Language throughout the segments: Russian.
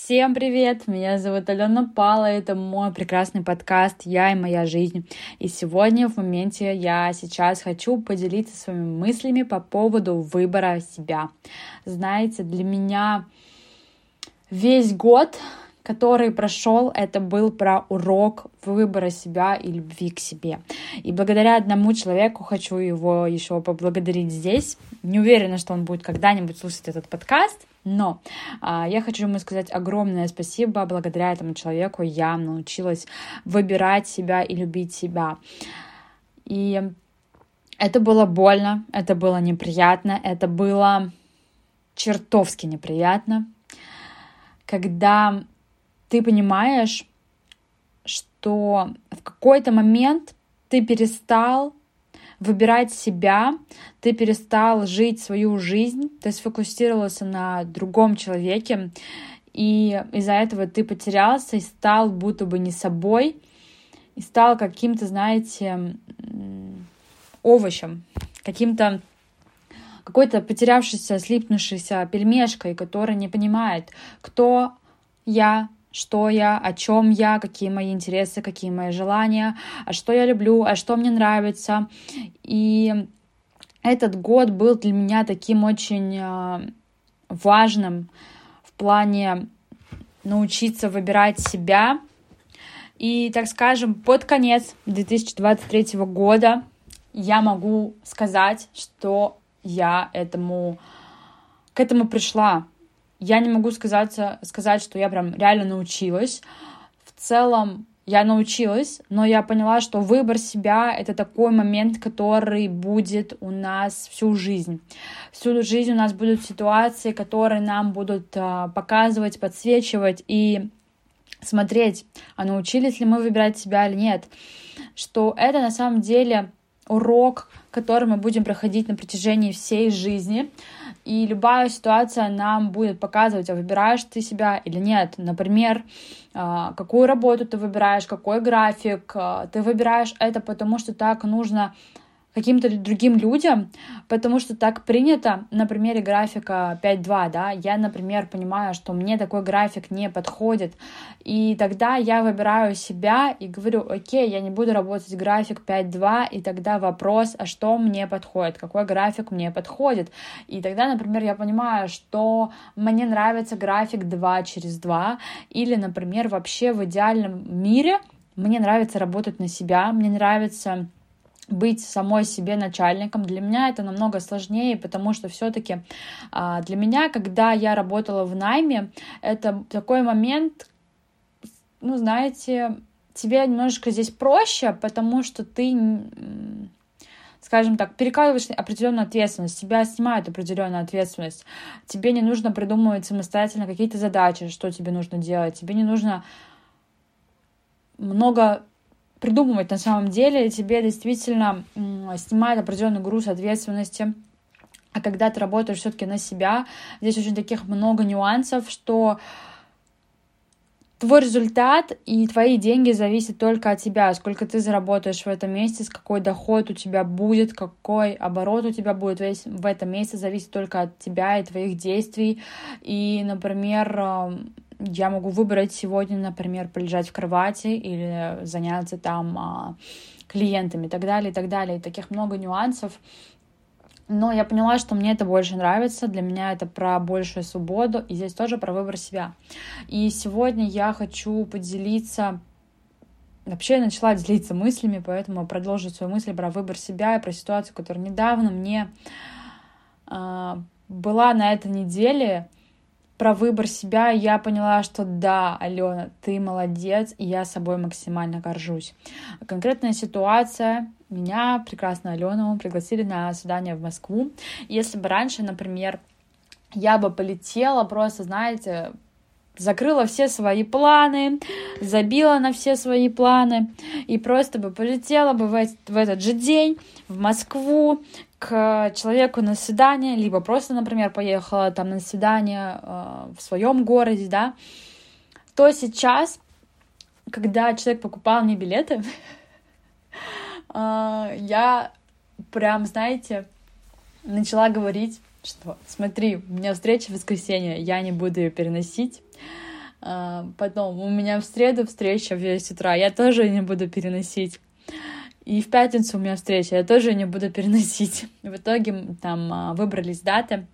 Всем привет! Меня зовут Алена Пала, это мой прекрасный подкаст «Я и моя жизнь». И сегодня в моменте я сейчас хочу поделиться своими мыслями по поводу выбора себя. Знаете, для меня весь год который прошел, это был про урок выбора себя и любви к себе. И благодаря одному человеку хочу его еще поблагодарить здесь. Не уверена, что он будет когда-нибудь слушать этот подкаст, но а, я хочу ему сказать огромное спасибо. Благодаря этому человеку я научилась выбирать себя и любить себя. И это было больно, это было неприятно, это было чертовски неприятно, когда ты понимаешь, что в какой-то момент ты перестал выбирать себя, ты перестал жить свою жизнь, ты сфокусировался на другом человеке, и из-за этого ты потерялся и стал будто бы не собой, и стал каким-то, знаете, овощем, каким-то какой-то потерявшийся, слипнувшийся пельмешкой, который не понимает, кто я, что я, о чем я, какие мои интересы, какие мои желания, а что я люблю, а что мне нравится. И этот год был для меня таким очень а, важным в плане научиться выбирать себя. И, так скажем, под конец 2023 года я могу сказать, что я этому, к этому пришла я не могу сказать, сказать, что я прям реально научилась. В целом, я научилась, но я поняла, что выбор себя — это такой момент, который будет у нас всю жизнь. Всю жизнь у нас будут ситуации, которые нам будут а, показывать, подсвечивать и смотреть, а научились ли мы выбирать себя или нет. Что это на самом деле урок, который мы будем проходить на протяжении всей жизни, и любая ситуация нам будет показывать, а выбираешь ты себя или нет. Например, а, какую работу ты выбираешь, какой график. А, ты выбираешь это потому, что так нужно каким-то другим людям, потому что так принято на примере графика 5.2, да, я, например, понимаю, что мне такой график не подходит, и тогда я выбираю себя и говорю, окей, я не буду работать график 5.2, и тогда вопрос, а что мне подходит, какой график мне подходит, и тогда, например, я понимаю, что мне нравится график 2 через 2, или, например, вообще в идеальном мире мне нравится работать на себя, мне нравится быть самой себе начальником. Для меня это намного сложнее, потому что все-таки а, для меня, когда я работала в найме, это такой момент, ну, знаете, тебе немножечко здесь проще, потому что ты скажем так, перекладываешь определенную ответственность, тебя снимают определенную ответственность. Тебе не нужно придумывать самостоятельно какие-то задачи, что тебе нужно делать. Тебе не нужно много придумывать на самом деле, тебе действительно снимает определенный груз ответственности. А когда ты работаешь все-таки на себя, здесь очень таких много нюансов, что твой результат и твои деньги зависят только от тебя, сколько ты заработаешь в этом месяце, какой доход у тебя будет, какой оборот у тебя будет весь в этом месяце, зависит только от тебя и твоих действий. И, например, я могу выбрать сегодня, например, полежать в кровати или заняться там а, клиентами и так далее, и так далее. И таких много нюансов. Но я поняла, что мне это больше нравится, для меня это про большую свободу, и здесь тоже про выбор себя. И сегодня я хочу поделиться Вообще я начала делиться мыслями, поэтому продолжу свою мысль про выбор себя и про ситуацию, которая недавно мне э, была на этой неделе про выбор себя, я поняла, что да, Алена, ты молодец, и я собой максимально горжусь. Конкретная ситуация. Меня, прекрасную Алену, пригласили на свидание в Москву. Если бы раньше, например, я бы полетела просто, знаете, закрыла все свои планы, забила на все свои планы и просто бы полетела бы в, в этот же день в Москву, к человеку на свидание, либо просто, например, поехала там на свидание э, в своем городе, да, то сейчас, когда человек покупал мне билеты, э, я прям, знаете, начала говорить, что смотри, у меня встреча в воскресенье, я не буду ее переносить, А, потом у меня в среду встреча в 10 утра, я тоже не буду переносить. И в пятницу у меня встреча, я тоже не буду переносить. В итоге там а, выбрались даты,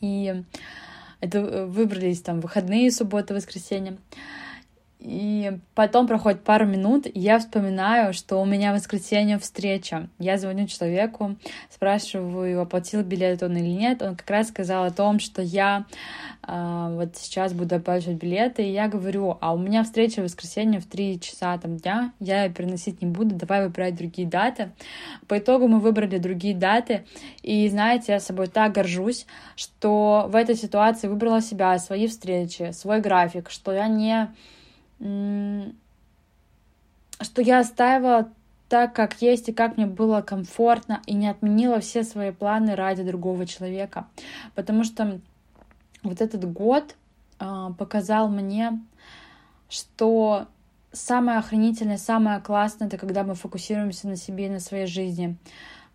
и это э, выбрались там выходные, суббота, воскресенье. И потом проходит пару минут, и я вспоминаю, что у меня в воскресенье встреча. Я звоню человеку, спрашиваю, оплатил билет он или нет. Он как раз сказал о том, что я э, вот сейчас буду оплачивать билеты. И я говорю, а у меня встреча в воскресенье в 3 часа там, дня, я ее переносить не буду, давай выбирать другие даты. По итогу мы выбрали другие даты. И знаете, я собой так горжусь, что в этой ситуации выбрала себя, свои встречи, свой график, что я не что я оставила так, как есть, и как мне было комфортно, и не отменила все свои планы ради другого человека. Потому что вот этот год э, показал мне, что самое охренительное, самое классное, это когда мы фокусируемся на себе и на своей жизни.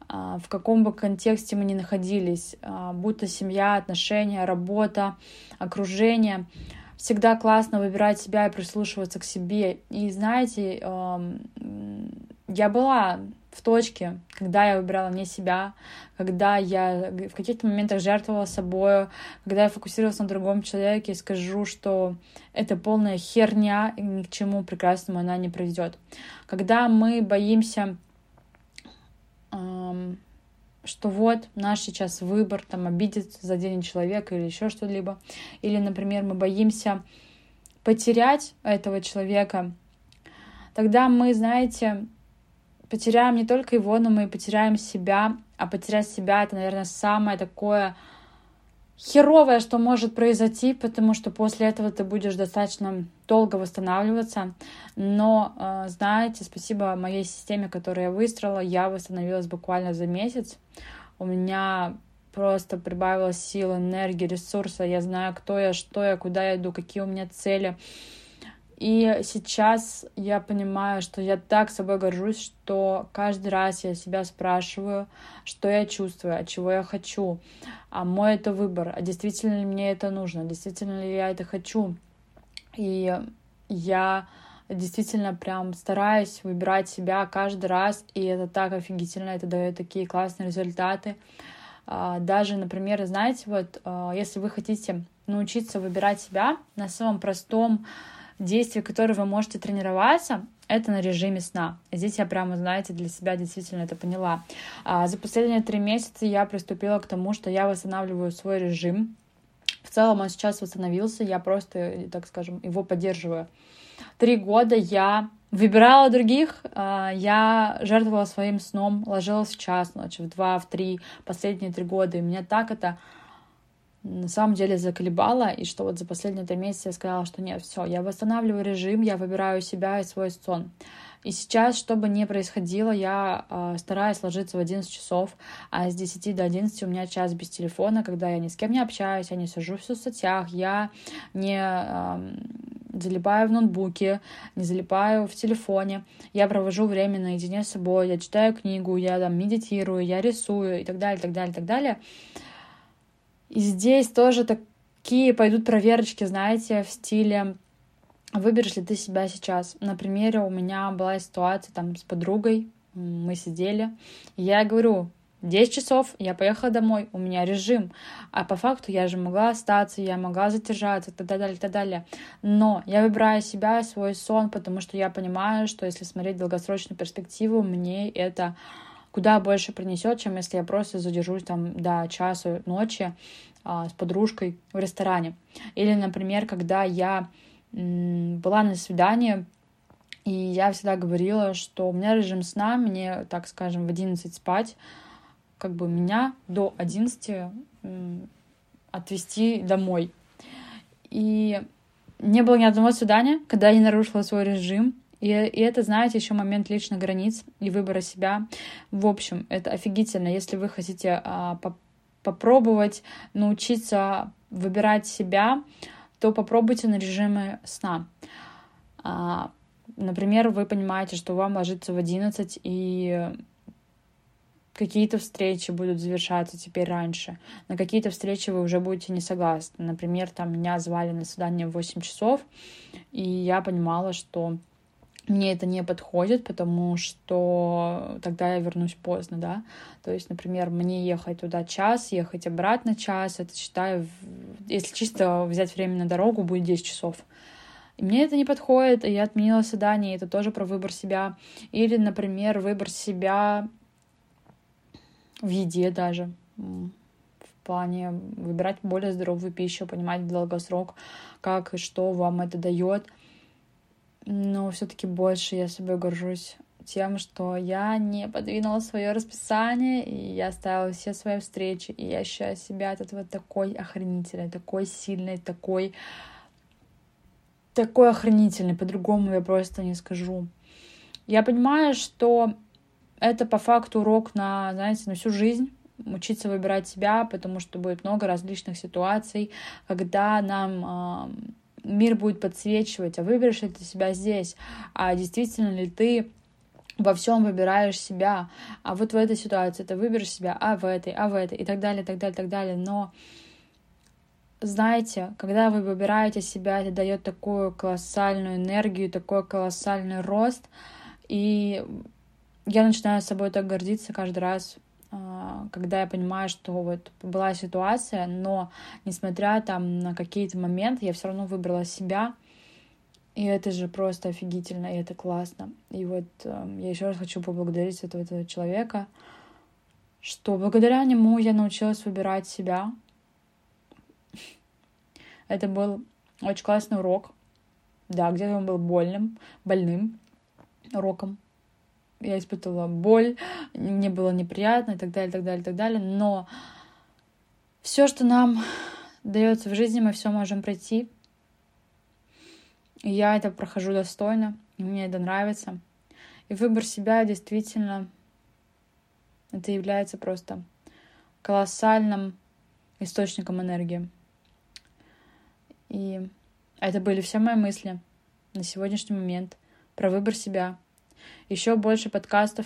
Э, в каком бы контексте мы ни находились, э, будь то семья, отношения, работа, окружение — всегда классно выбирать себя и прислушиваться к себе. И знаете, я была в точке, когда я выбирала не себя, когда я в каких-то моментах жертвовала собой, когда я фокусировалась на другом человеке и скажу, что это полная херня, и ни к чему прекрасному она не приведет. Когда мы боимся эм, что вот наш сейчас выбор, там, обидеться, заденет человека или еще что-либо. Или, например, мы боимся потерять этого человека, тогда мы, знаете, потеряем не только его, но мы потеряем себя. А потерять себя — это, наверное, самое такое херовое, что может произойти, потому что после этого ты будешь достаточно долго восстанавливаться. Но, э, знаете, спасибо моей системе, которую я выстроила, я восстановилась буквально за месяц. У меня просто прибавилось сил, энергии, ресурса. Я знаю, кто я, что я, куда я иду, какие у меня цели. И сейчас я понимаю, что я так собой горжусь, что каждый раз я себя спрашиваю, что я чувствую, от чего я хочу, а мой это выбор, а действительно ли мне это нужно, действительно ли я это хочу. И я действительно прям стараюсь выбирать себя каждый раз, и это так офигительно, это дает такие классные результаты. А, даже, например, знаете, вот а, если вы хотите научиться выбирать себя на самом простом действие, которое вы можете тренироваться, это на режиме сна. Здесь я прямо, знаете, для себя действительно это поняла. А за последние три месяца я приступила к тому, что я восстанавливаю свой режим. В целом он сейчас восстановился, я просто, так скажем, его поддерживаю. Три года я выбирала других, а, я жертвовала своим сном, ложилась в час ночи, в два, в три, последние три года, и меня так это на самом деле заколебало, и что вот за последние три месяца я сказала, что нет, все, я восстанавливаю режим, я выбираю себя и свой сон. И сейчас, что бы ни происходило, я э, стараюсь ложиться в 11 часов, а с 10 до 11 у меня час без телефона, когда я ни с кем не общаюсь, я не сижу в соцсетях, я не э, залипаю в ноутбуке, не залипаю в телефоне. Я провожу время наедине с собой, я читаю книгу, я там медитирую, я рисую и так далее, так далее, так далее. И здесь тоже такие пойдут проверочки, знаете, в стиле выберешь ли ты себя сейчас. На примере у меня была ситуация там с подругой, мы сидели, и я говорю, 10 часов, я поехала домой, у меня режим. А по факту я же могла остаться, я могла задержаться, и так далее, и так далее. Но я выбираю себя, свой сон, потому что я понимаю, что если смотреть долгосрочную перспективу, мне это куда больше принесет, чем если я просто задержусь там до часу ночи а, с подружкой в ресторане. Или, например, когда я была на свидании, и я всегда говорила, что у меня режим сна, мне, так скажем, в 11 спать, как бы меня до 11 отвезти домой. И не было ни одного свидания, когда я не нарушила свой режим. И, и это, знаете, еще момент личных границ и выбора себя. В общем, это офигительно. Если вы хотите а, по попробовать научиться выбирать себя, то попробуйте на режимы сна. А, например, вы понимаете, что вам ложиться в 11 и какие-то встречи будут завершаться теперь раньше, на какие-то встречи вы уже будете не согласны. Например, там меня звали на свидание в 8 часов, и я понимала, что мне это не подходит, потому что тогда я вернусь поздно, да. То есть, например, мне ехать туда час, ехать обратно час, это считаю, если чисто взять время на дорогу, будет 10 часов. И мне это не подходит, и я отменила свидание, это тоже про выбор себя. Или, например, выбор себя в еде даже, в плане выбирать более здоровую пищу, понимать долгосрок, как и что вам это дает. Но все-таки больше я собой горжусь тем, что я не подвинула свое расписание, и я оставила все свои встречи, и я ощущаю себя от этого такой охренительной, такой сильной, такой такой охренительный, по-другому я просто не скажу. Я понимаю, что это по факту урок на, знаете, на всю жизнь, учиться выбирать себя, потому что будет много различных ситуаций, когда нам мир будет подсвечивать, а выберешь ли ты себя здесь, а действительно ли ты во всем выбираешь себя, а вот в этой ситуации ты выберешь себя, а в этой, а в этой, и так далее, и так далее, и так далее. Но знаете, когда вы выбираете себя, это дает такую колоссальную энергию, такой колоссальный рост, и я начинаю собой так гордиться каждый раз, когда я понимаю, что вот была ситуация, но несмотря там на какие-то моменты, я все равно выбрала себя, и это же просто офигительно, и это классно. И вот эм, я еще раз хочу поблагодарить этого, этого человека, что благодаря нему я научилась выбирать себя. Это был очень классный урок. Да, где-то он был больным, больным уроком я испытывала боль, мне было неприятно и так далее, так далее, так далее. Но все, что нам дается в жизни, мы все можем пройти. И я это прохожу достойно, и мне это нравится. И выбор себя действительно это является просто колоссальным источником энергии. И это были все мои мысли на сегодняшний момент про выбор себя — еще больше подкастов.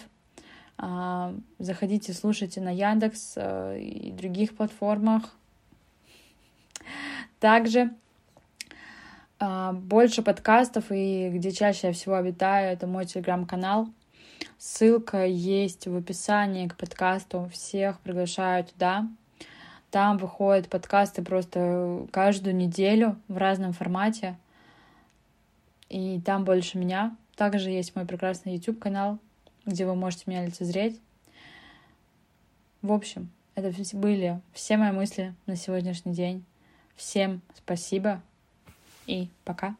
А, заходите, слушайте на Яндекс э, и других платформах. Также а, больше подкастов и где чаще я всего обитаю, это мой телеграм-канал. Ссылка есть в описании к подкасту. Всех приглашаю туда. Там выходят подкасты просто каждую неделю в разном формате. И там больше меня. Также есть мой прекрасный YouTube-канал, где вы можете меня лицезреть. В общем, это были все мои мысли на сегодняшний день. Всем спасибо и пока.